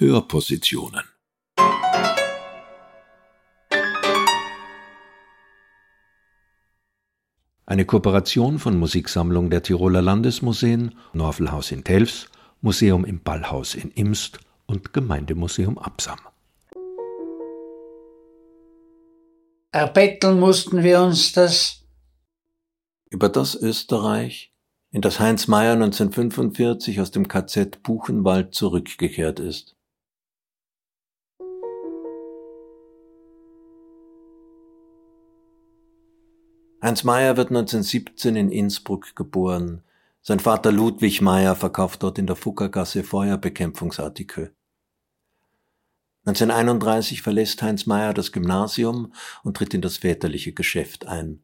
Hörpositionen. Eine Kooperation von Musiksammlung der Tiroler Landesmuseen, Norfelhaus in Telfs, Museum im Ballhaus in Imst und Gemeindemuseum Absam. Erbetteln mussten wir uns das. Über das Österreich, in das Heinz Meyer 1945 aus dem KZ Buchenwald zurückgekehrt ist. Heinz Meyer wird 1917 in Innsbruck geboren. Sein Vater Ludwig Meyer verkauft dort in der Fuckergasse Feuerbekämpfungsartikel. 1931 verlässt Heinz Meyer das Gymnasium und tritt in das väterliche Geschäft ein.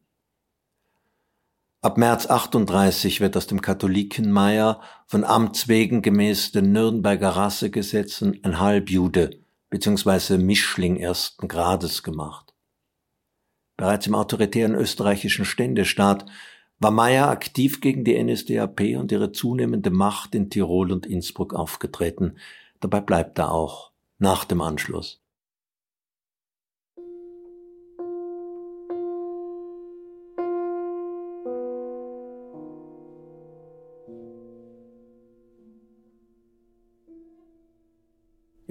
Ab März 38 wird aus dem Katholiken Meyer von Amts wegen gemäß den Nürnberger Rassegesetzen ein Halbjude bzw. Mischling ersten Grades gemacht. Bereits im autoritären österreichischen Ständestaat war Meyer aktiv gegen die NSDAP und ihre zunehmende Macht in Tirol und Innsbruck aufgetreten. Dabei bleibt er auch nach dem Anschluss.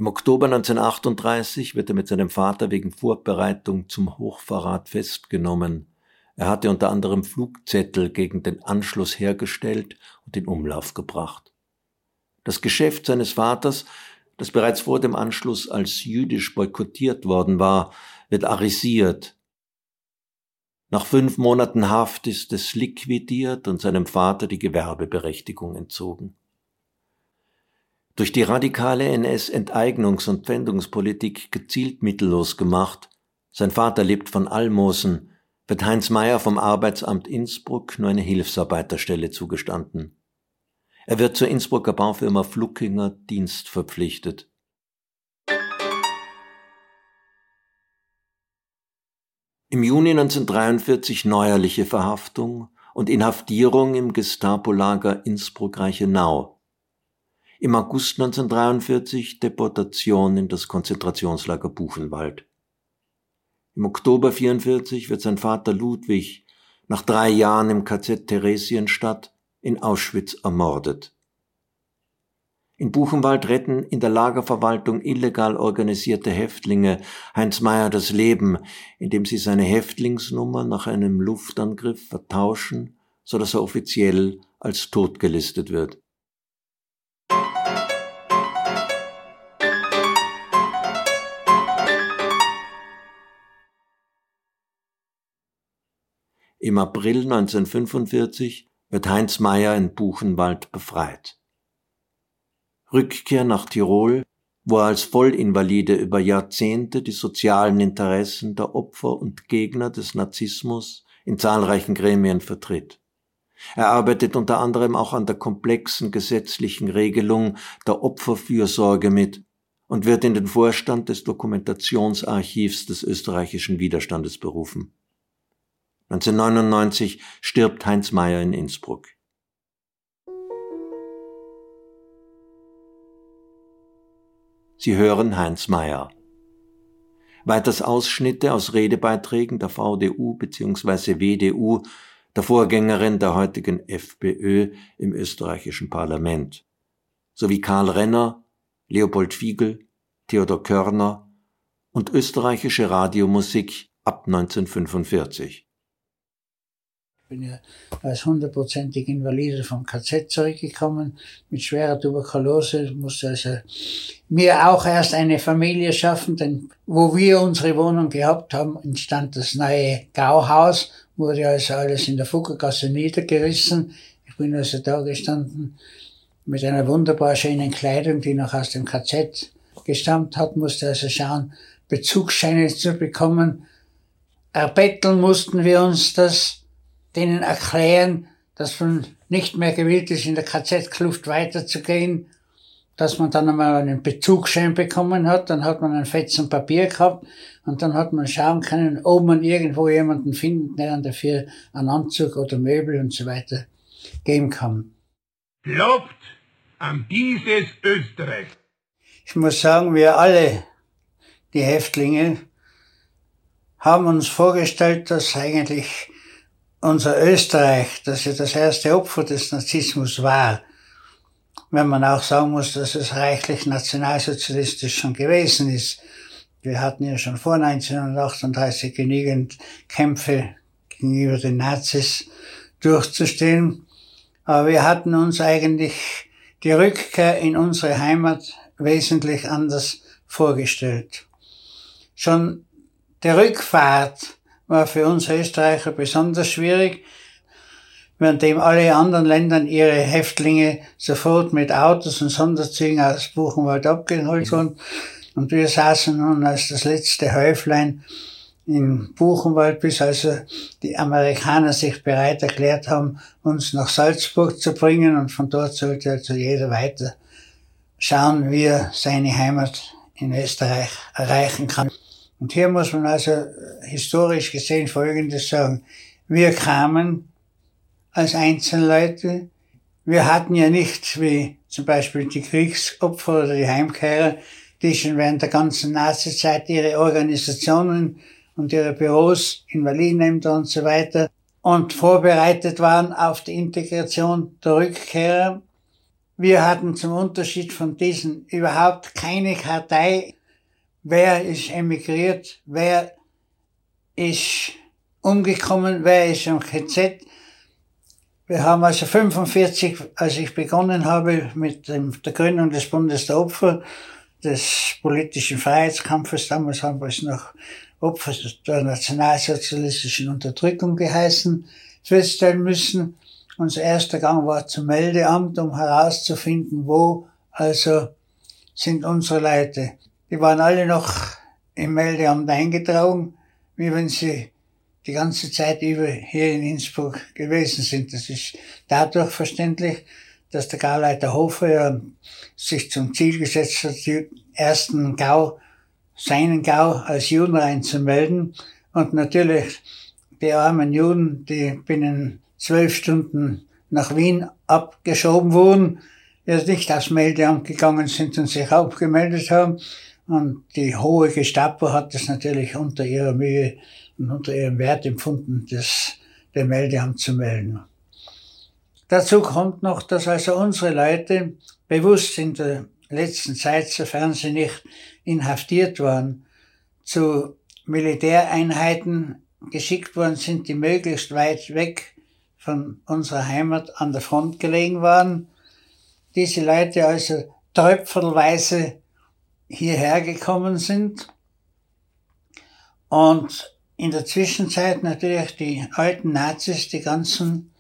Im Oktober 1938 wird er mit seinem Vater wegen Vorbereitung zum Hochverrat festgenommen. Er hatte unter anderem Flugzettel gegen den Anschluss hergestellt und in Umlauf gebracht. Das Geschäft seines Vaters, das bereits vor dem Anschluss als jüdisch boykottiert worden war, wird arisiert. Nach fünf Monaten Haft ist es liquidiert und seinem Vater die Gewerbeberechtigung entzogen. Durch die radikale NS-Enteignungs- und Pfändungspolitik gezielt mittellos gemacht, sein Vater lebt von Almosen, wird Heinz Meyer vom Arbeitsamt Innsbruck nur eine Hilfsarbeiterstelle zugestanden. Er wird zur Innsbrucker Baufirma Fluckinger Dienst verpflichtet. Im Juni 1943 neuerliche Verhaftung und Inhaftierung im Gestapo-Lager Innsbruck-Reichenau. Im August 1943 Deportation in das Konzentrationslager Buchenwald. Im Oktober 1944 wird sein Vater Ludwig nach drei Jahren im KZ Theresienstadt in Auschwitz ermordet. In Buchenwald retten in der Lagerverwaltung illegal organisierte Häftlinge Heinz Meyer das Leben, indem sie seine Häftlingsnummer nach einem Luftangriff vertauschen, so dass er offiziell als tot gelistet wird. Im April 1945 wird Heinz Meyer in Buchenwald befreit. Rückkehr nach Tirol, wo er als Vollinvalide über Jahrzehnte die sozialen Interessen der Opfer und Gegner des Nazismus in zahlreichen Gremien vertritt. Er arbeitet unter anderem auch an der komplexen gesetzlichen Regelung der Opferfürsorge mit und wird in den Vorstand des Dokumentationsarchivs des österreichischen Widerstandes berufen. 1999 stirbt Heinz Meyer in Innsbruck. Sie hören Heinz Meyer. Weiters Ausschnitte aus Redebeiträgen der VDU bzw. WDU, der Vorgängerin der heutigen FPÖ im österreichischen Parlament, sowie Karl Renner, Leopold Fiegel, Theodor Körner und österreichische Radiomusik ab 1945 bin ja als hundertprozentig Invalide vom KZ zurückgekommen, mit schwerer Tuberkulose, musste also mir auch erst eine Familie schaffen, denn wo wir unsere Wohnung gehabt haben, entstand das neue Gauhaus, wurde also alles in der Fuggergasse niedergerissen. Ich bin also da gestanden mit einer wunderbar schönen Kleidung, die noch aus dem KZ gestammt hat, musste also schauen, Bezugsscheine zu bekommen. Erbetteln mussten wir uns das denen erklären, dass man nicht mehr gewillt ist, in der KZ-Kluft weiterzugehen, dass man dann einmal einen Bezugsschein bekommen hat, dann hat man ein Fetzen Papier gehabt und dann hat man schauen können, ob man irgendwo jemanden findet, der dann dafür einen Anzug oder Möbel und so weiter geben kann. Glaubt an dieses Österreich. Ich muss sagen, wir alle, die Häftlinge, haben uns vorgestellt, dass eigentlich unser Österreich, dass ja das erste Opfer des Narzissmus war, wenn man auch sagen muss, dass es reichlich nationalsozialistisch schon gewesen ist. Wir hatten ja schon vor 1938 genügend Kämpfe gegenüber den Nazis durchzustehen. Aber wir hatten uns eigentlich die Rückkehr in unsere Heimat wesentlich anders vorgestellt. Schon die Rückfahrt war für uns Österreicher besonders schwierig, währenddem alle anderen Länder ihre Häftlinge sofort mit Autos und Sonderzügen aus Buchenwald abgeholt wurden. Und wir saßen nun als das letzte Häuflein in Buchenwald, bis also die Amerikaner sich bereit erklärt haben, uns nach Salzburg zu bringen und von dort sollte also jeder weiter schauen, wie er seine Heimat in Österreich erreichen kann. Und hier muss man also historisch gesehen Folgendes sagen. Wir kamen als Einzelleute. Wir hatten ja nicht, wie zum Beispiel die Kriegsopfer oder die Heimkehrer, die schon während der ganzen Nazizeit ihre Organisationen und ihre Büros in Berlin-Ämter und so weiter und vorbereitet waren auf die Integration der Rückkehrer. Wir hatten zum Unterschied von diesen überhaupt keine Kartei. Wer ist emigriert? Wer ist umgekommen? Wer ist im KZ? Wir haben also 45, als ich begonnen habe mit dem, der Gründung des Bundes der Opfer, des politischen Freiheitskampfes, damals haben wir es noch Opfer der nationalsozialistischen Unterdrückung geheißen, feststellen müssen. Unser erster Gang war zum Meldeamt, um herauszufinden, wo also sind unsere Leute. Die waren alle noch im Meldeamt eingetragen, wie wenn sie die ganze Zeit über hier in Innsbruck gewesen sind. Das ist dadurch verständlich, dass der Gauleiter Hofer ja sich zum Ziel gesetzt hat, die ersten Gau seinen Gau als Juden reinzumelden. Und natürlich die armen Juden, die binnen zwölf Stunden nach Wien abgeschoben wurden, die nicht aufs Meldeamt gegangen sind und sich abgemeldet haben. Und die hohe Gestapo hat das natürlich unter ihrer Mühe und unter ihrem Wert empfunden, das dem Meldeamt zu melden. Dazu kommt noch, dass also unsere Leute bewusst in der letzten Zeit, sofern sie nicht inhaftiert waren, zu Militäreinheiten geschickt worden sind, die möglichst weit weg von unserer Heimat an der Front gelegen waren. Diese Leute also tröpfelweise hierher gekommen sind und in der Zwischenzeit natürlich die alten Nazis die ganzen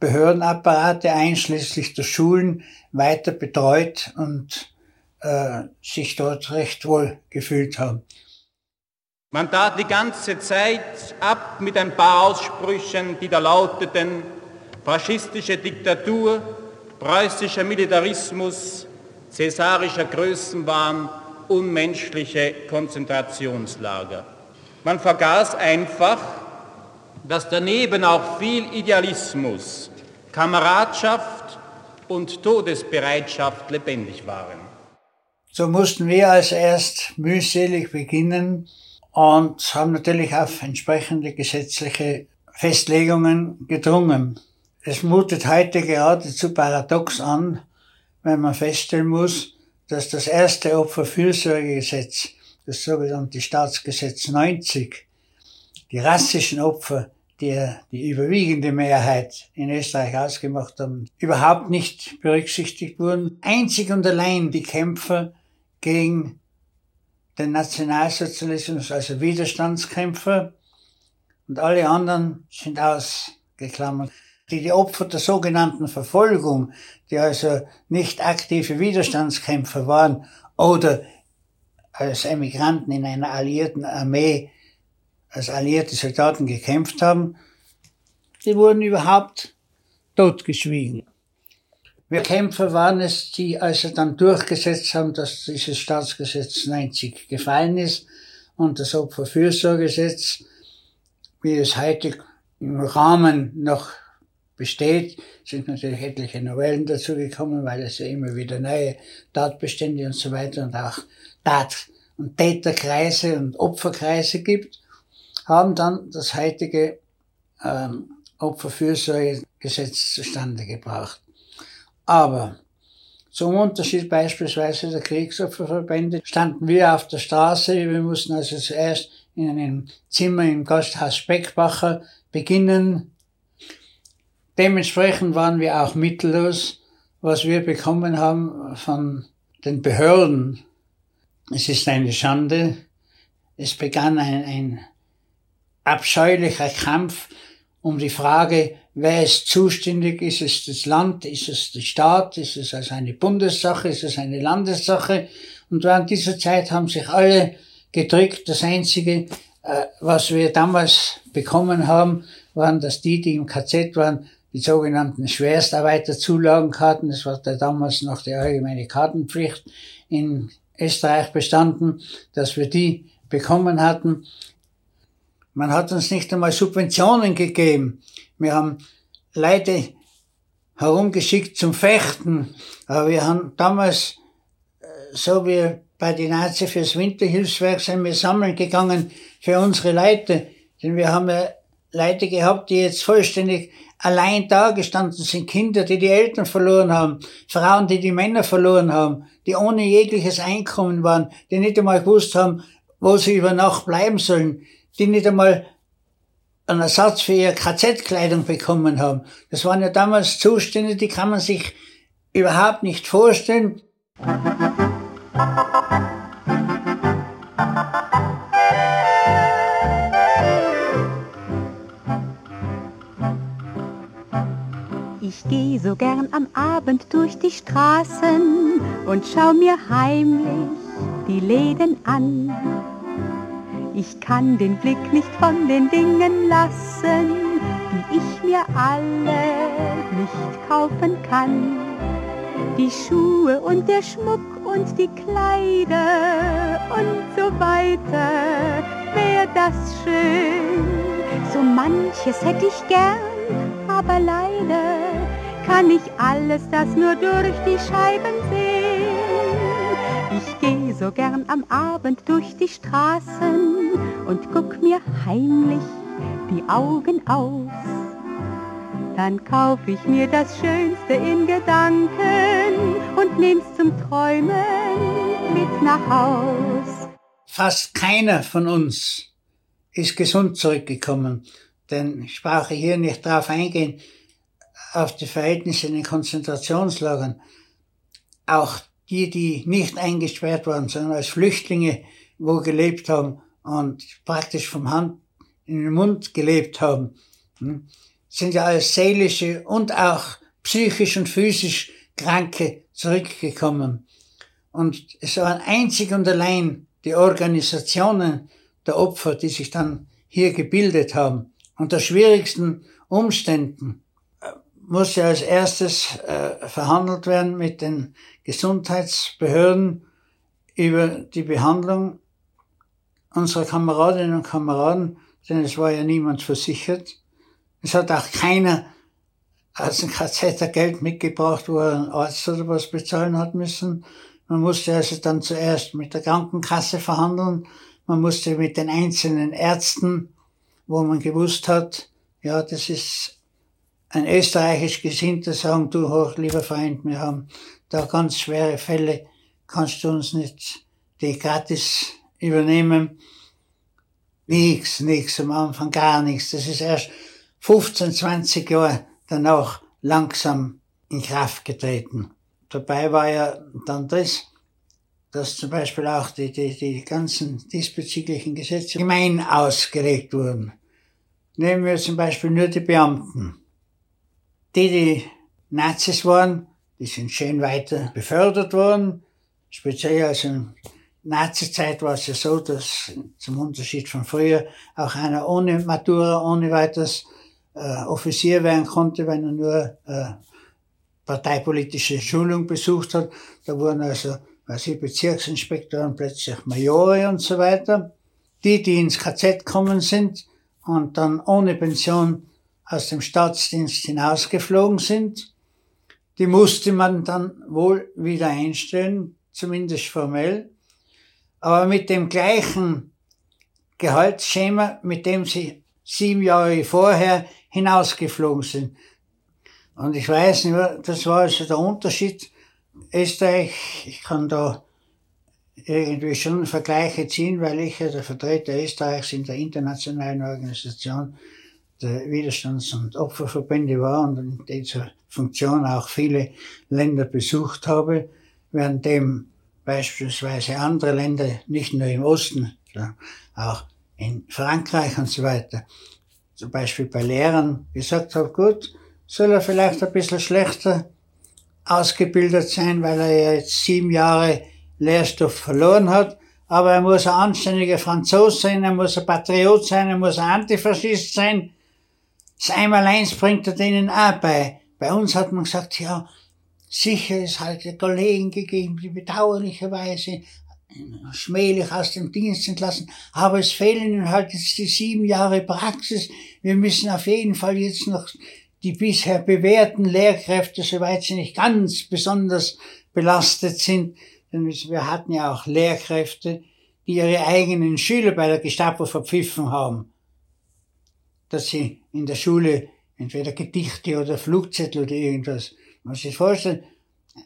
Behördenapparate einschließlich der Schulen weiter betreut und äh, sich dort recht wohl gefühlt haben. Man tat die ganze Zeit ab mit ein paar Aussprüchen, die da lauteten, faschistische Diktatur, preußischer Militarismus, cäsarischer Größenwahn, unmenschliche Konzentrationslager. Man vergaß einfach, dass daneben auch viel Idealismus, Kameradschaft und Todesbereitschaft lebendig waren. So mussten wir als erst mühselig beginnen und haben natürlich auf entsprechende gesetzliche Festlegungen gedrungen. Es mutet heute geradezu paradox an, wenn man feststellen muss, dass das erste Opferfürsorgegesetz, das sogenannte Staatsgesetz 90, die rassischen Opfer, die die überwiegende Mehrheit in Österreich ausgemacht haben, überhaupt nicht berücksichtigt wurden. Einzig und allein die Kämpfer gegen den Nationalsozialismus, also Widerstandskämpfer, und alle anderen sind ausgeklammert. Die, die Opfer der sogenannten Verfolgung, die also nicht aktive Widerstandskämpfer waren oder als Emigranten in einer alliierten Armee als alliierte Soldaten gekämpft haben, die wurden überhaupt totgeschwiegen. Wir Kämpfer waren es, die also dann durchgesetzt haben, dass dieses Staatsgesetz 90 gefallen ist und das Opferfürsorgesetz, wie es heute im Rahmen noch besteht. Es sind natürlich etliche Novellen dazugekommen, weil es ja immer wieder neue Tatbestände und so weiter und auch Tat- und Täterkreise und Opferkreise gibt, haben dann das heutige ähm, Opferfürsorgegesetz zustande gebracht. Aber zum Unterschied beispielsweise der Kriegsopferverbände standen wir auf der Straße. Wir mussten also zuerst in einem Zimmer im Gasthaus Speckbacher beginnen. Dementsprechend waren wir auch mittellos, was wir bekommen haben von den Behörden. Es ist eine Schande. Es begann ein, ein abscheulicher Kampf um die Frage, wer ist zuständig? Ist es das Land? Ist es der Staat? Ist es also eine Bundessache? Ist es eine Landessache? Und während dieser Zeit haben sich alle gedrückt. Das Einzige, äh, was wir damals bekommen haben, waren, dass die, die im KZ waren, die sogenannten Schwerstarbeiterzulagenkarten, das war da damals noch die allgemeine Kartenpflicht in Österreich bestanden, dass wir die bekommen hatten. Man hat uns nicht einmal Subventionen gegeben. Wir haben Leute herumgeschickt zum Fechten. Aber wir haben damals, äh, so wie bei den Nazi fürs Winterhilfswerk, sind wir sammeln gegangen für unsere Leute. Denn wir haben ja Leute gehabt, die jetzt vollständig allein da gestanden sind. Kinder, die die Eltern verloren haben. Frauen, die die Männer verloren haben. Die ohne jegliches Einkommen waren. Die nicht einmal gewusst haben, wo sie über Nacht bleiben sollen die nicht einmal einen Ersatz für ihre KZ-Kleidung bekommen haben. Das waren ja damals Zustände, die kann man sich überhaupt nicht vorstellen. Ich geh so gern am Abend durch die Straßen und schau mir heimlich die Läden an ich kann den Blick nicht von den Dingen lassen, die ich mir alle nicht kaufen kann. Die Schuhe und der Schmuck und die Kleider und so weiter, wär das schön. So manches hätte ich gern, aber leider kann ich alles das nur durch die Scheiben sehen. Ich geh so gern am Abend durch die Straßen und guck mir heimlich die Augen aus. Dann kauf ich mir das Schönste in Gedanken und nehm's zum Träumen mit nach Haus. Fast keiner von uns ist gesund zurückgekommen, denn ich brauche hier nicht drauf eingehen, auf die Verhältnisse in den Konzentrationslagern. Auch die, die nicht eingesperrt waren, sondern als Flüchtlinge wo gelebt haben und praktisch vom Hand in den Mund gelebt haben, hm, sind ja als seelische und auch psychisch und physisch Kranke zurückgekommen. Und es waren einzig und allein die Organisationen der Opfer, die sich dann hier gebildet haben. Unter schwierigsten Umständen musste als erstes äh, verhandelt werden mit den Gesundheitsbehörden über die Behandlung unserer Kameradinnen und Kameraden, denn es war ja niemand versichert. Es hat auch keiner aus dem KZ Geld mitgebracht, wo er einen Arzt oder was bezahlen hat müssen. Man musste also dann zuerst mit der Krankenkasse verhandeln. Man musste mit den einzelnen Ärzten, wo man gewusst hat, ja, das ist ein österreichisch Gesinnter sagen, du hoch, lieber Freund, wir haben da ganz schwere Fälle, kannst du uns nicht die gratis übernehmen? Nichts, nichts, am Anfang gar nichts. Das ist erst 15, 20 Jahre danach langsam in Kraft getreten. Dabei war ja dann das, dass zum Beispiel auch die, die, die ganzen diesbezüglichen Gesetze gemein ausgelegt wurden. Nehmen wir zum Beispiel nur die Beamten die, die Nazis waren, die sind schön weiter befördert worden. Speziell also in Nazi-Zeit war es ja so, dass zum Unterschied von früher auch einer ohne Matura, ohne weiteres äh, Offizier werden konnte, wenn er nur äh, parteipolitische Schulung besucht hat. Da wurden also, weiß ich, Bezirksinspektoren plötzlich Majore und so weiter. Die, die ins KZ kommen sind und dann ohne Pension aus dem Staatsdienst hinausgeflogen sind. Die musste man dann wohl wieder einstellen, zumindest formell, aber mit dem gleichen Gehaltsschema, mit dem sie sieben Jahre vorher hinausgeflogen sind. Und ich weiß nur, das war also der Unterschied. Österreich, ich kann da irgendwie schon Vergleiche ziehen, weil ich ja der Vertreter Österreichs in der internationalen Organisation der Widerstands- und Opferverbände war und in dieser Funktion auch viele Länder besucht habe, währenddem beispielsweise andere Länder, nicht nur im Osten, auch in Frankreich und so weiter, zum Beispiel bei Lehrern gesagt habe, gut, soll er vielleicht ein bisschen schlechter ausgebildet sein, weil er ja jetzt sieben Jahre Lehrstoff verloren hat, aber er muss ein anständiger Franzose sein, er muss ein Patriot sein, er muss ein Antifaschist sein. Das Einmaleins bringt er denen auch bei. Bei uns hat man gesagt, ja, sicher ist halt Kollegen gegeben, die bedauerlicherweise schmählich aus dem Dienst entlassen, aber es fehlen ihnen halt jetzt die sieben Jahre Praxis. Wir müssen auf jeden Fall jetzt noch die bisher bewährten Lehrkräfte, soweit sie nicht ganz besonders belastet sind, denn wir hatten ja auch Lehrkräfte, die ihre eigenen Schüler bei der Gestapo verpfiffen haben, dass sie in der Schule entweder Gedichte oder Flugzettel oder irgendwas. Man muss sich vorstellen,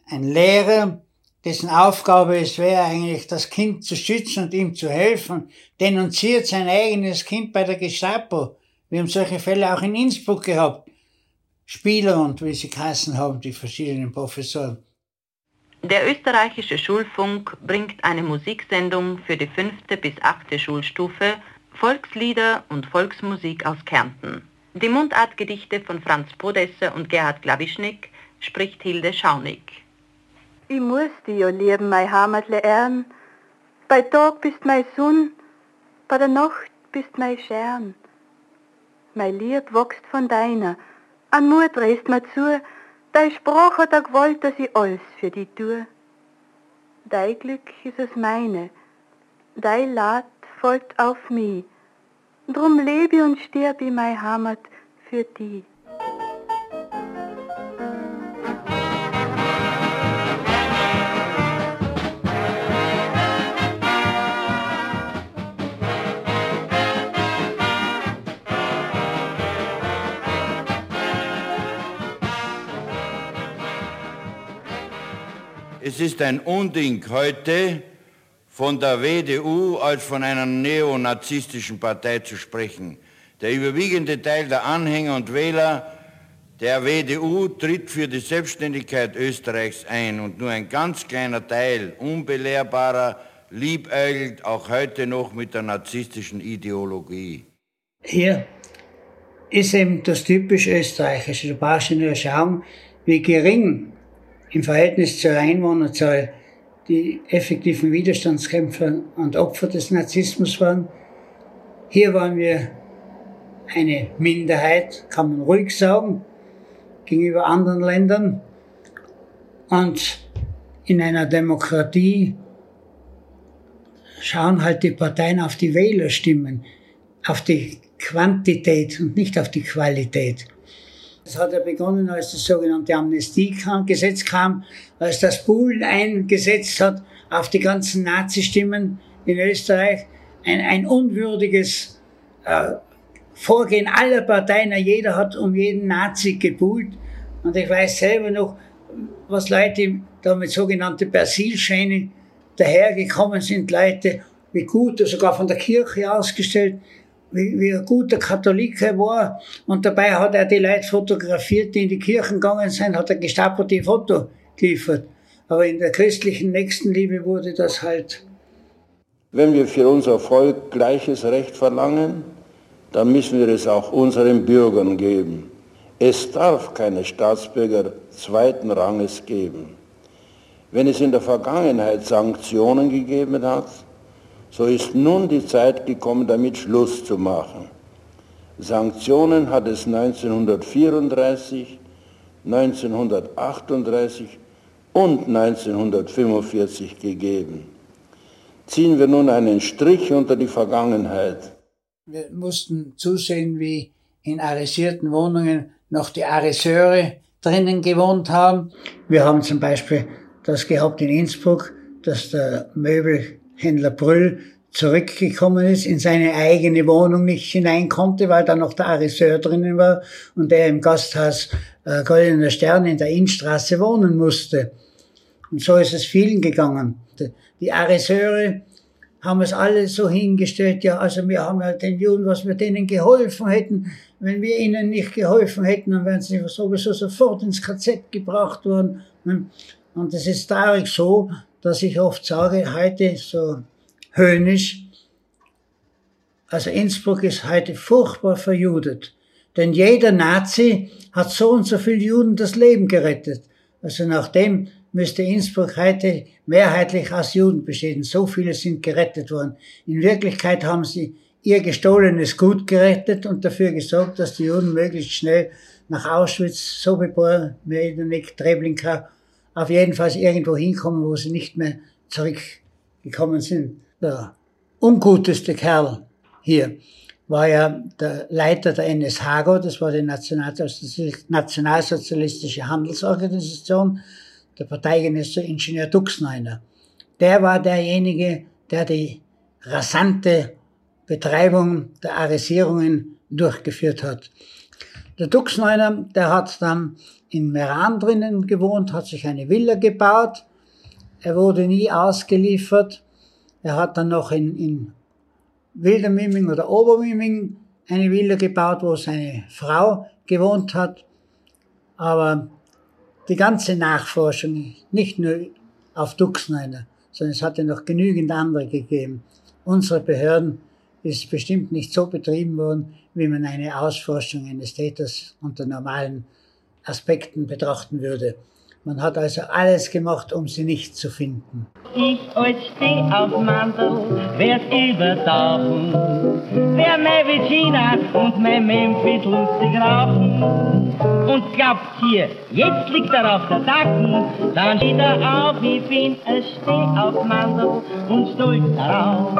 ein Lehrer, dessen Aufgabe es wäre eigentlich, das Kind zu schützen und ihm zu helfen, denunziert sein eigenes Kind bei der Gestapo. Wir haben solche Fälle auch in Innsbruck gehabt. Spieler und wie sie geheißen haben, die verschiedenen Professoren. Der österreichische Schulfunk bringt eine Musiksendung für die fünfte bis achte Schulstufe, Volkslieder und Volksmusik aus Kärnten. Die Mundartgedichte von Franz Podesser und Gerhard Glawischnik spricht Hilde Schaunig. Ich muss dich ja lieben, mein Heimatle Ehren. Bei Tag bist mein Sonn, bei der Nacht bist mein Stern. Mein Lieb wächst von deiner, an Mut drehst mir zu, dein Spruch hat er gewollt, dass ich alles für dich tue. Dein Glück ist es meine, dein Leid folgt auf mich, drum lebe und stirb ich mein Heimat für dich. Es ist ein Unding heute von der WDU als von einer neonazistischen Partei zu sprechen. Der überwiegende Teil der Anhänger und Wähler der WDU tritt für die Selbstständigkeit Österreichs ein und nur ein ganz kleiner Teil unbelehrbarer liebäugelt auch heute noch mit der narzisstischen Ideologie. Hier ist eben das typisch Österreichische. Du brauchst nur schauen, wie gering im Verhältnis zur Einwohnerzahl die effektiven Widerstandskämpfer und Opfer des Narzissmus waren. Hier waren wir eine Minderheit, kann man ruhig sagen, gegenüber anderen Ländern. Und in einer Demokratie schauen halt die Parteien auf die Wählerstimmen, auf die Quantität und nicht auf die Qualität. Das hat ja begonnen, als das sogenannte Amnestiegesetz kam, als das Buhlen eingesetzt hat auf die ganzen Nazi-Stimmen in Österreich. Ein, ein unwürdiges äh, Vorgehen aller Parteien. Jeder hat um jeden Nazi gebuhlt. Und ich weiß selber noch, was Leute da mit sogenannten Persilscheine dahergekommen sind, Leute, wie gut, sogar von der Kirche ausgestellt, wie, wie ein guter Katholik er war. Und dabei hat er die Leute fotografiert, die in die Kirchen gegangen sind, hat er Gestapo die Foto geliefert. Aber in der christlichen Nächstenliebe wurde das halt. Wenn wir für unser Volk gleiches Recht verlangen, dann müssen wir es auch unseren Bürgern geben. Es darf keine Staatsbürger zweiten Ranges geben. Wenn es in der Vergangenheit Sanktionen gegeben hat, so ist nun die Zeit gekommen, damit Schluss zu machen. Sanktionen hat es 1934, 1938 und 1945 gegeben. Ziehen wir nun einen Strich unter die Vergangenheit. Wir mussten zusehen, wie in arisierten Wohnungen noch die Ariseure drinnen gewohnt haben. Wir haben zum Beispiel das gehabt in Innsbruck, dass der Möbelhändler Brüll zurückgekommen ist, in seine eigene Wohnung nicht hinein konnte, weil da noch der Ariseur drinnen war und der im Gasthaus äh, Goldener Stern in der Innenstraße wohnen musste. Und so ist es vielen gegangen. Die Ariseure haben es alle so hingestellt, ja, also wir haben ja den Juden, was wir denen geholfen hätten. Wenn wir ihnen nicht geholfen hätten, dann wären sie sowieso sofort ins KZ gebracht worden. Und es ist traurig so, dass ich oft sage, heute so höhnisch, also Innsbruck ist heute furchtbar verjudet. Denn jeder Nazi hat so und so viel Juden das Leben gerettet. Also nachdem müsste Innsbruck heute mehrheitlich aus Juden bestehen. So viele sind gerettet worden. In Wirklichkeit haben sie ihr gestohlenes Gut gerettet und dafür gesorgt, dass die Juden möglichst schnell nach Auschwitz, Sobibor, Medenik, Treblinka, auf jeden Fall irgendwo hinkommen, wo sie nicht mehr zurückgekommen sind. Der unguteste Kerl hier war ja der Leiter der NSHAGO, das war die nationalsozialistische Handelsorganisation, der Parteigenosse Ingenieur Duxneiner. Der war derjenige, der die rasante Betreibung der Arisierungen durchgeführt hat. Der Duxneiner, der hat dann in Meran drinnen gewohnt, hat sich eine Villa gebaut. Er wurde nie ausgeliefert. Er hat dann noch in, in Wildermiming oder Obermiming eine Villa gebaut, wo seine Frau gewohnt hat. Aber die ganze Nachforschung, nicht nur auf Duxneiner, sondern es hatte noch genügend andere gegeben. Unsere Behörden ist bestimmt nicht so betrieben worden, wie man eine Ausforschung eines Täters unter normalen Aspekten betrachten würde. Man hat also alles gemacht, um sie nicht zu finden. Ich als steh auf Mandel, werd übertauchen. Wer mein Virginia und mein Memphis lustig rauchen. Und glaubt hier, jetzt liegt er auf der Dacken, dann steht er auf, ich bin ein Steh auf Mandel und stolz darauf.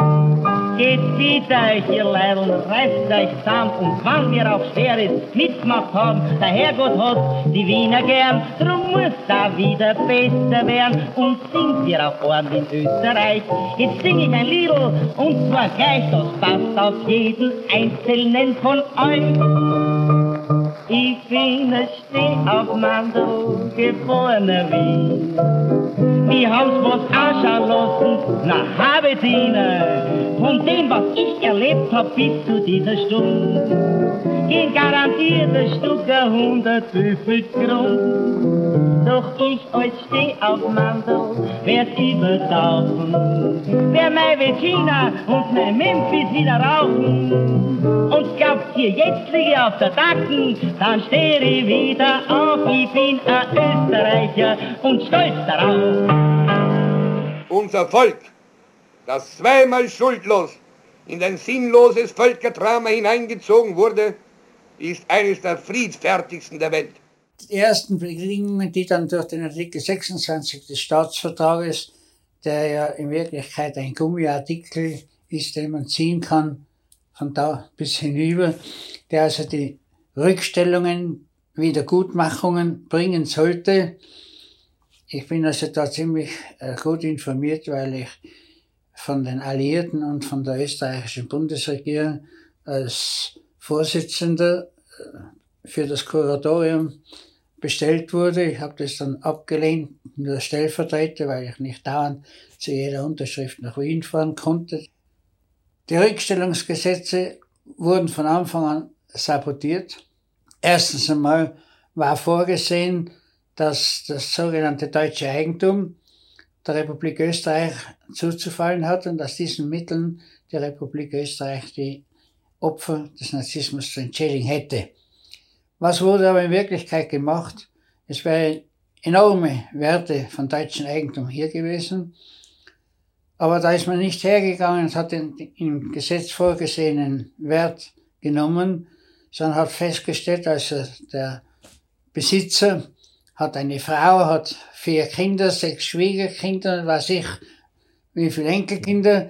Geht wieder, ihr Leidl, reißt euch zusammen und wann wir auch Schweres mitgemacht haben, der Herrgott hat die Wiener gern, drum muss da wieder besser werden und singt wir auch ordentlich in Österreich. Jetzt sing ich ein Lied und zwar gleich, das passt auf jeden einzelnen von euch. Ich bin Steh auf Mandel, geborener Wien. Wir haben's was ausschauen lassen, nach Habetiner. Von dem, was ich erlebt hab bis zu dieser Stunde, ein Stück hundert Büffel Grund. Doch ich als Steh auf Mandel werd übertauchen. Wer mein Virginia und mein Memphis wieder rauchen. Und glaubt ihr, jetzt liege ich auf der Dacken, dann stehe ich wieder auf. Ich bin ein Österreicher und stolz darauf. Unser Volk, das zweimal schuldlos in ein sinnloses Völkerdrama hineingezogen wurde, ist eines der friedfertigsten der Welt. Die ersten Bedingungen, die dann durch den Artikel 26 des Staatsvertrages, der ja in Wirklichkeit ein Gummiartikel ist, den man ziehen kann, von da bis hinüber, der also die Rückstellungen, Wiedergutmachungen bringen sollte. Ich bin also da ziemlich äh, gut informiert, weil ich von den Alliierten und von der österreichischen Bundesregierung als Vorsitzender äh, für das Kuratorium bestellt wurde. Ich habe das dann abgelehnt, nur Stellvertreter, weil ich nicht dauernd zu jeder Unterschrift nach Wien fahren konnte. Die Rückstellungsgesetze wurden von Anfang an sabotiert. Erstens einmal war vorgesehen, dass das sogenannte deutsche Eigentum der Republik Österreich zuzufallen hat und aus diesen Mitteln die Republik Österreich die Opfer des Nazismus zu entschädigen hätte. Was wurde aber in Wirklichkeit gemacht? Es wäre enorme Werte von deutschem Eigentum hier gewesen. Aber da ist man nicht hergegangen und hat den im Gesetz vorgesehenen Wert genommen, sondern hat festgestellt, also der Besitzer hat eine Frau, hat vier Kinder, sechs Schwiegerkinder, weiß ich, wie viele Enkelkinder,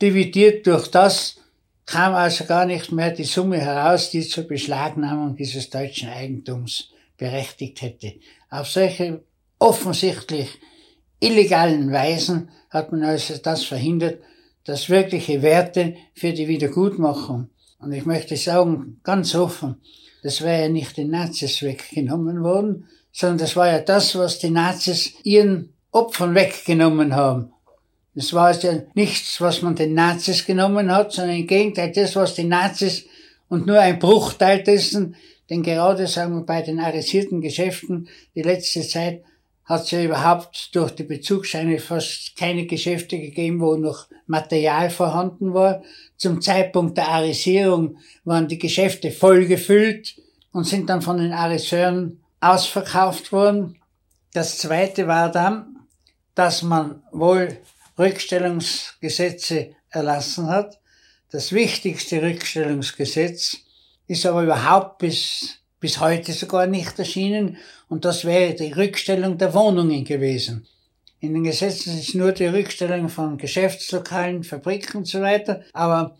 dividiert durch das, kam also gar nicht mehr die Summe heraus, die zur Beschlagnahmung dieses deutschen Eigentums berechtigt hätte. Auf solche offensichtlich illegalen Weisen hat man also das verhindert, dass wirkliche Werte für die Wiedergutmachung, und ich möchte sagen, ganz offen, das wäre ja nicht den Nazis weggenommen worden, sondern das war ja das, was die Nazis ihren Opfern weggenommen haben. Das war ja nichts, was man den Nazis genommen hat, sondern im Gegenteil das, was die Nazis und nur ein Bruchteil dessen, denn gerade sagen wir bei den arisierten Geschäften die letzte Zeit hat es ja überhaupt durch die Bezugsscheine fast keine Geschäfte gegeben, wo noch Material vorhanden war. Zum Zeitpunkt der Arisierung waren die Geschäfte voll gefüllt und sind dann von den Ariseuren ausverkauft worden. Das zweite war dann, dass man wohl Rückstellungsgesetze erlassen hat. Das wichtigste Rückstellungsgesetz ist aber überhaupt bis bis heute sogar nicht erschienen und das wäre die Rückstellung der Wohnungen gewesen. In den Gesetzen ist nur die Rückstellung von Geschäftslokalen, Fabriken und so weiter, aber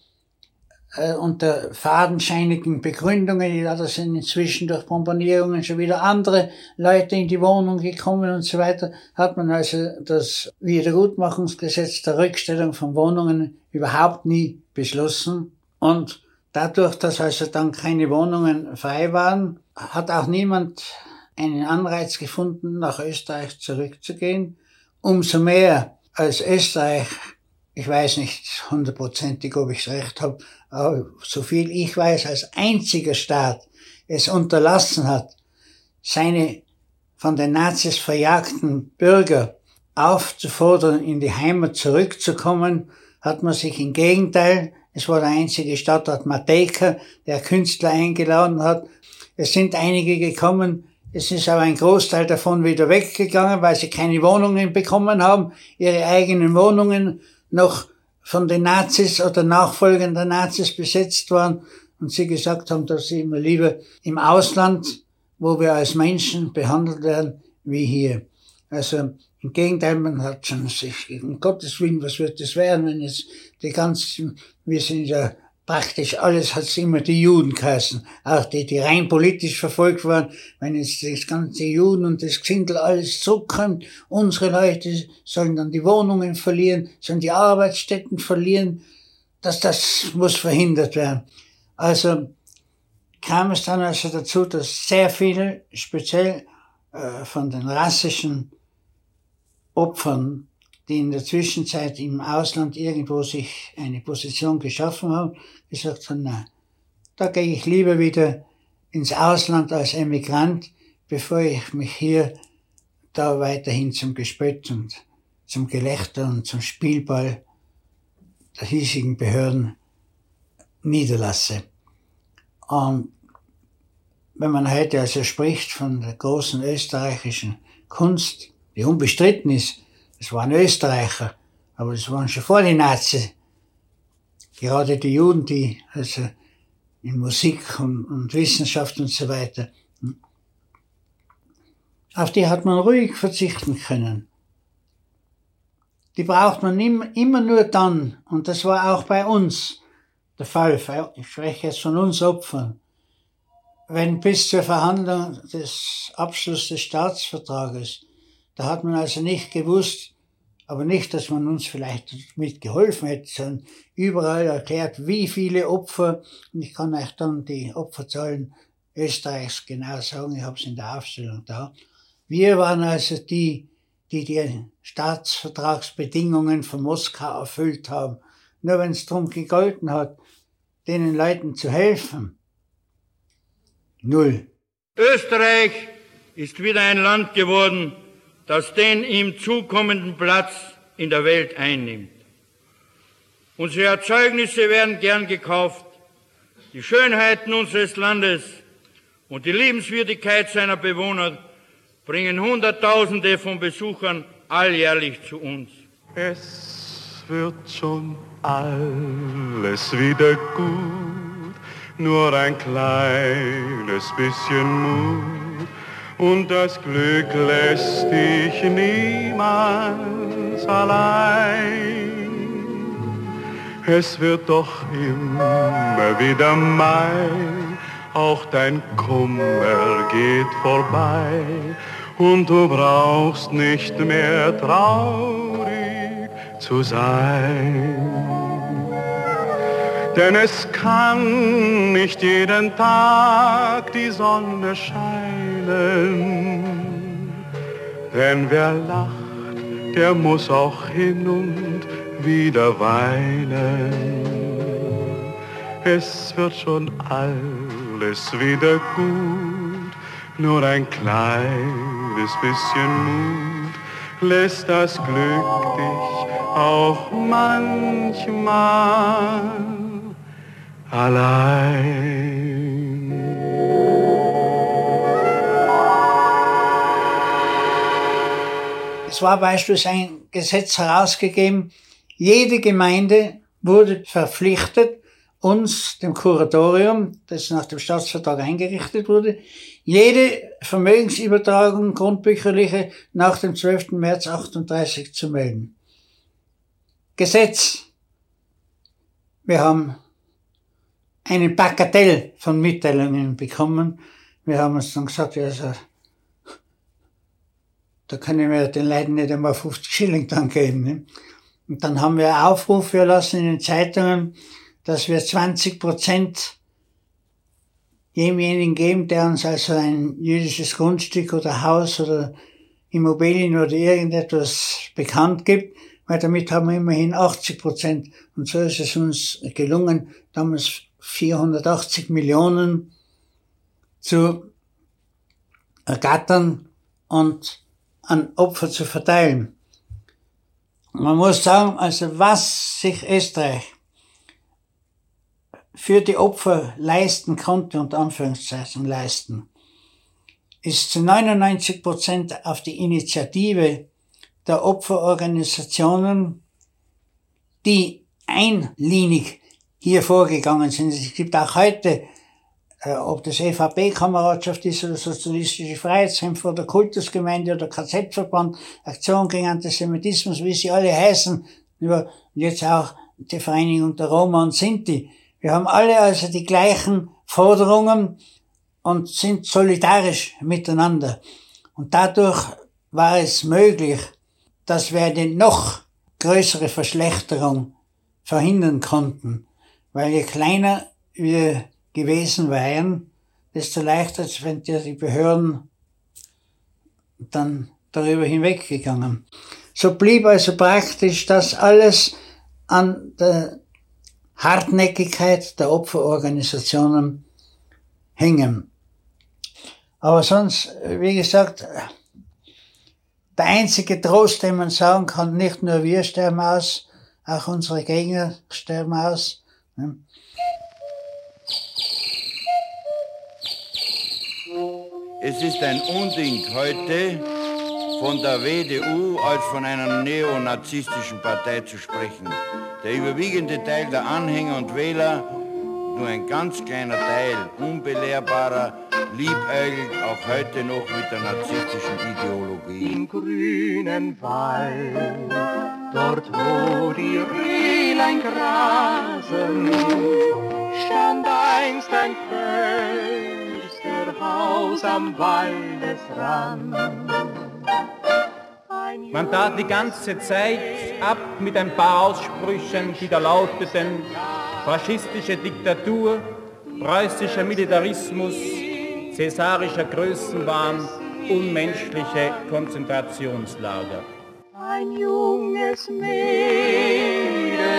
äh, unter fadenscheinigen Begründungen, ja, da sind inzwischen durch Bombardierungen schon wieder andere Leute in die Wohnung gekommen und so weiter, hat man also das Wiedergutmachungsgesetz der Rückstellung von Wohnungen überhaupt nie beschlossen und Dadurch, dass also dann keine Wohnungen frei waren, hat auch niemand einen Anreiz gefunden, nach Österreich zurückzugehen. Umso mehr als Österreich, ich weiß nicht hundertprozentig, ob ich recht habe, aber so viel ich weiß, als einziger Staat es unterlassen hat, seine von den Nazis verjagten Bürger aufzufordern, in die Heimat zurückzukommen, hat man sich im Gegenteil es war der einzige Stadtrat Matejka, der Künstler eingeladen hat. Es sind einige gekommen, es ist aber ein Großteil davon wieder weggegangen, weil sie keine Wohnungen bekommen haben, ihre eigenen Wohnungen noch von den Nazis oder Nachfolgern der Nazis besetzt waren und sie gesagt haben, dass sie immer lieber im Ausland, wo wir als Menschen behandelt werden, wie hier. Also im Gegenteil, man hat schon sich, um Gottes Willen, was wird das werden, wenn jetzt die ganzen, wir sind ja praktisch alles hat's immer die Juden geheißen, auch die, die rein politisch verfolgt waren, wenn jetzt das ganze Juden und das Gesindel alles zurückkommt, unsere Leute sollen dann die Wohnungen verlieren, sollen die Arbeitsstätten verlieren, dass das muss verhindert werden. Also kam es dann also dazu, dass sehr viele, speziell äh, von den rassischen Opfern, die in der Zwischenzeit im Ausland irgendwo sich eine Position geschaffen haben, gesagt haben, na, da gehe ich lieber wieder ins Ausland als Emigrant, bevor ich mich hier da weiterhin zum Gespött und zum Gelächter und zum Spielball der hiesigen Behörden niederlasse. Und wenn man heute also spricht von der großen österreichischen Kunst, die unbestritten ist, das waren Österreicher, aber das waren schon vor den Nazis. Gerade die Juden, die also in Musik und, und Wissenschaft und so weiter, auf die hat man ruhig verzichten können. Die braucht man immer nur dann, und das war auch bei uns der Fall, ich spreche jetzt von uns Opfern, wenn bis zur Verhandlung des Abschlusses des Staatsvertrages da hat man also nicht gewusst, aber nicht, dass man uns vielleicht mitgeholfen hätte, sondern überall erklärt, wie viele Opfer, und ich kann euch dann die Opferzahlen Österreichs genau sagen, ich habe es in der Aufstellung da. Wir waren also die, die die Staatsvertragsbedingungen von Moskau erfüllt haben. Nur wenn es darum gegolten hat, den Leuten zu helfen. Null. Österreich ist wieder ein Land geworden, das den ihm zukommenden Platz in der Welt einnimmt. Unsere Erzeugnisse werden gern gekauft. Die Schönheiten unseres Landes und die Liebenswürdigkeit seiner Bewohner bringen Hunderttausende von Besuchern alljährlich zu uns. Es wird schon alles wieder gut, nur ein kleines bisschen Mut und das Glück lässt dich niemals allein. Es wird doch immer wieder Mai, auch dein Kummer geht vorbei und du brauchst nicht mehr traurig zu sein. Denn es kann nicht jeden Tag die Sonne scheinen. Denn wer lacht, der muss auch hin und wieder weinen. Es wird schon alles wieder gut, nur ein kleines bisschen Mut lässt das Glück dich auch manchmal allein. Es war beispielsweise ein Gesetz herausgegeben, jede Gemeinde wurde verpflichtet, uns, dem Kuratorium, das nach dem Staatsvertrag eingerichtet wurde, jede Vermögensübertragung, grundbücherliche, nach dem 12. März 38 zu melden. Gesetz. Wir haben eine Bagatell von Mitteilungen bekommen. Wir haben uns dann gesagt, also, da können wir den Leuten nicht einmal 50 Schilling dann geben. Ne? Und dann haben wir Aufrufe erlassen in den Zeitungen, dass wir 20 Prozent demjenigen geben, der uns also ein jüdisches Grundstück oder Haus oder Immobilien oder irgendetwas bekannt gibt, weil damit haben wir immerhin 80 Prozent. Und so ist es uns gelungen, damals 480 Millionen zu ergattern und an Opfer zu verteilen. Man muss sagen, also was sich Österreich für die Opfer leisten konnte, unter Anführungszeichen leisten, ist zu 99 Prozent auf die Initiative der Opferorganisationen, die einlinig hier vorgegangen sind. Es gibt auch heute, äh, ob das EVP-Kameradschaft ist oder Sozialistische Freiheitskämpfer oder Kultusgemeinde oder KZ-Verband, Aktion gegen Antisemitismus, wie sie alle heißen, über, jetzt auch die Vereinigung der Roma und Sinti. Wir haben alle also die gleichen Forderungen und sind solidarisch miteinander. Und dadurch war es möglich, dass wir eine noch größere Verschlechterung verhindern konnten weil je kleiner wir gewesen wären, desto leichter wenn die Behörden dann darüber hinweggegangen. So blieb also praktisch das alles an der Hartnäckigkeit der Opferorganisationen hängen. Aber sonst, wie gesagt, der einzige Trost, den man sagen kann, nicht nur wir sterben aus, auch unsere Gegner sterben aus. Es ist ein Unding heute von der WDU als von einer neonazistischen Partei zu sprechen. Der überwiegende Teil der Anhänger und Wähler, nur ein ganz kleiner Teil unbelehrbarer, liebäugelt auch heute noch mit der narzisstischen Ideologie. Im grünen Wald, dort wo die Rehlein grasen, stand einst ein Försterhaus am Waldesrand. Man tat die ganze Zeit ab mit ein paar Aussprüchen, die da lauteten, faschistische Diktatur, preußischer Militarismus, cäsarischer Größenwahn, unmenschliche Konzentrationslager. Ein junges Mädel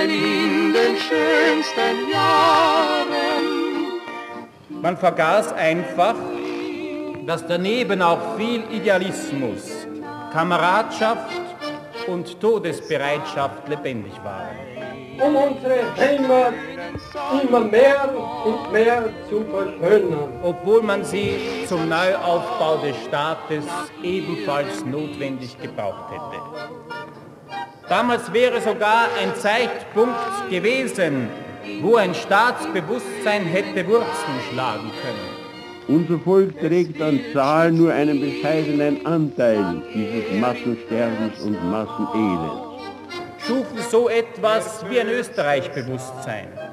in den schönsten Jahren. Man vergaß einfach, dass daneben auch viel Idealismus, Kameradschaft und Todesbereitschaft lebendig waren. Um unsere Heimat immer mehr und mehr zu verschönern. Obwohl man sie zum Neuaufbau des Staates ebenfalls notwendig gebraucht hätte. Damals wäre sogar ein Zeitpunkt gewesen, wo ein Staatsbewusstsein hätte Wurzeln schlagen können. Unser Volk trägt an Zahl nur einen bescheidenen Anteil dieses Massensterbens und Massenelends. schufen so etwas wie ein Österreich-Bewusstsein.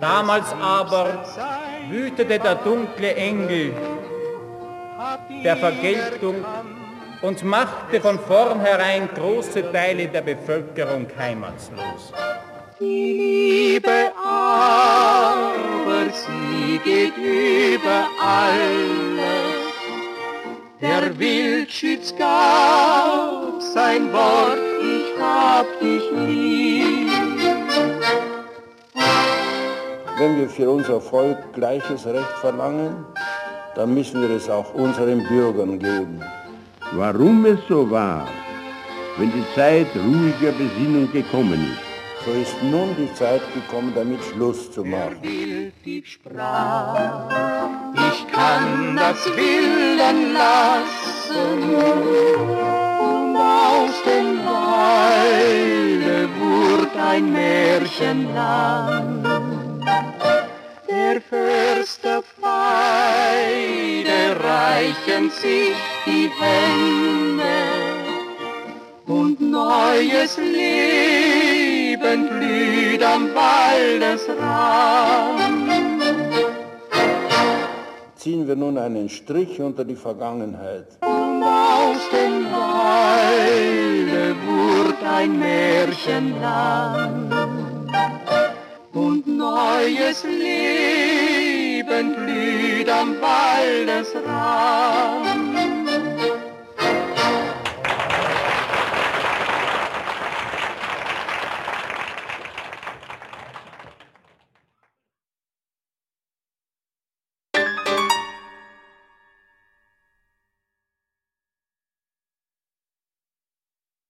Damals aber wütete der dunkle Engel der Vergeltung und machte von vornherein große Teile der Bevölkerung heimatslos. Die Liebe aber, sie geht über alles. Der Wildschütz gab sein Wort, ich hab dich lieb. Wenn wir für unser Volk gleiches Recht verlangen, dann müssen wir es auch unseren Bürgern geben. Warum es so war, wenn die Zeit ruhiger Besinnung gekommen ist, so ist nun die Zeit gekommen, damit Schluss zu machen. Ich kann das Willen lassen und aus dem Walde wurde ein Märchenland. Der Förster beide reichen sich die Hände und neues Leben blüht am Waldesrand. Ziehen wir nun einen Strich unter die Vergangenheit. Und aus dem Walde wurde ein Märchenland und neues Leben blüht am Waldesrand.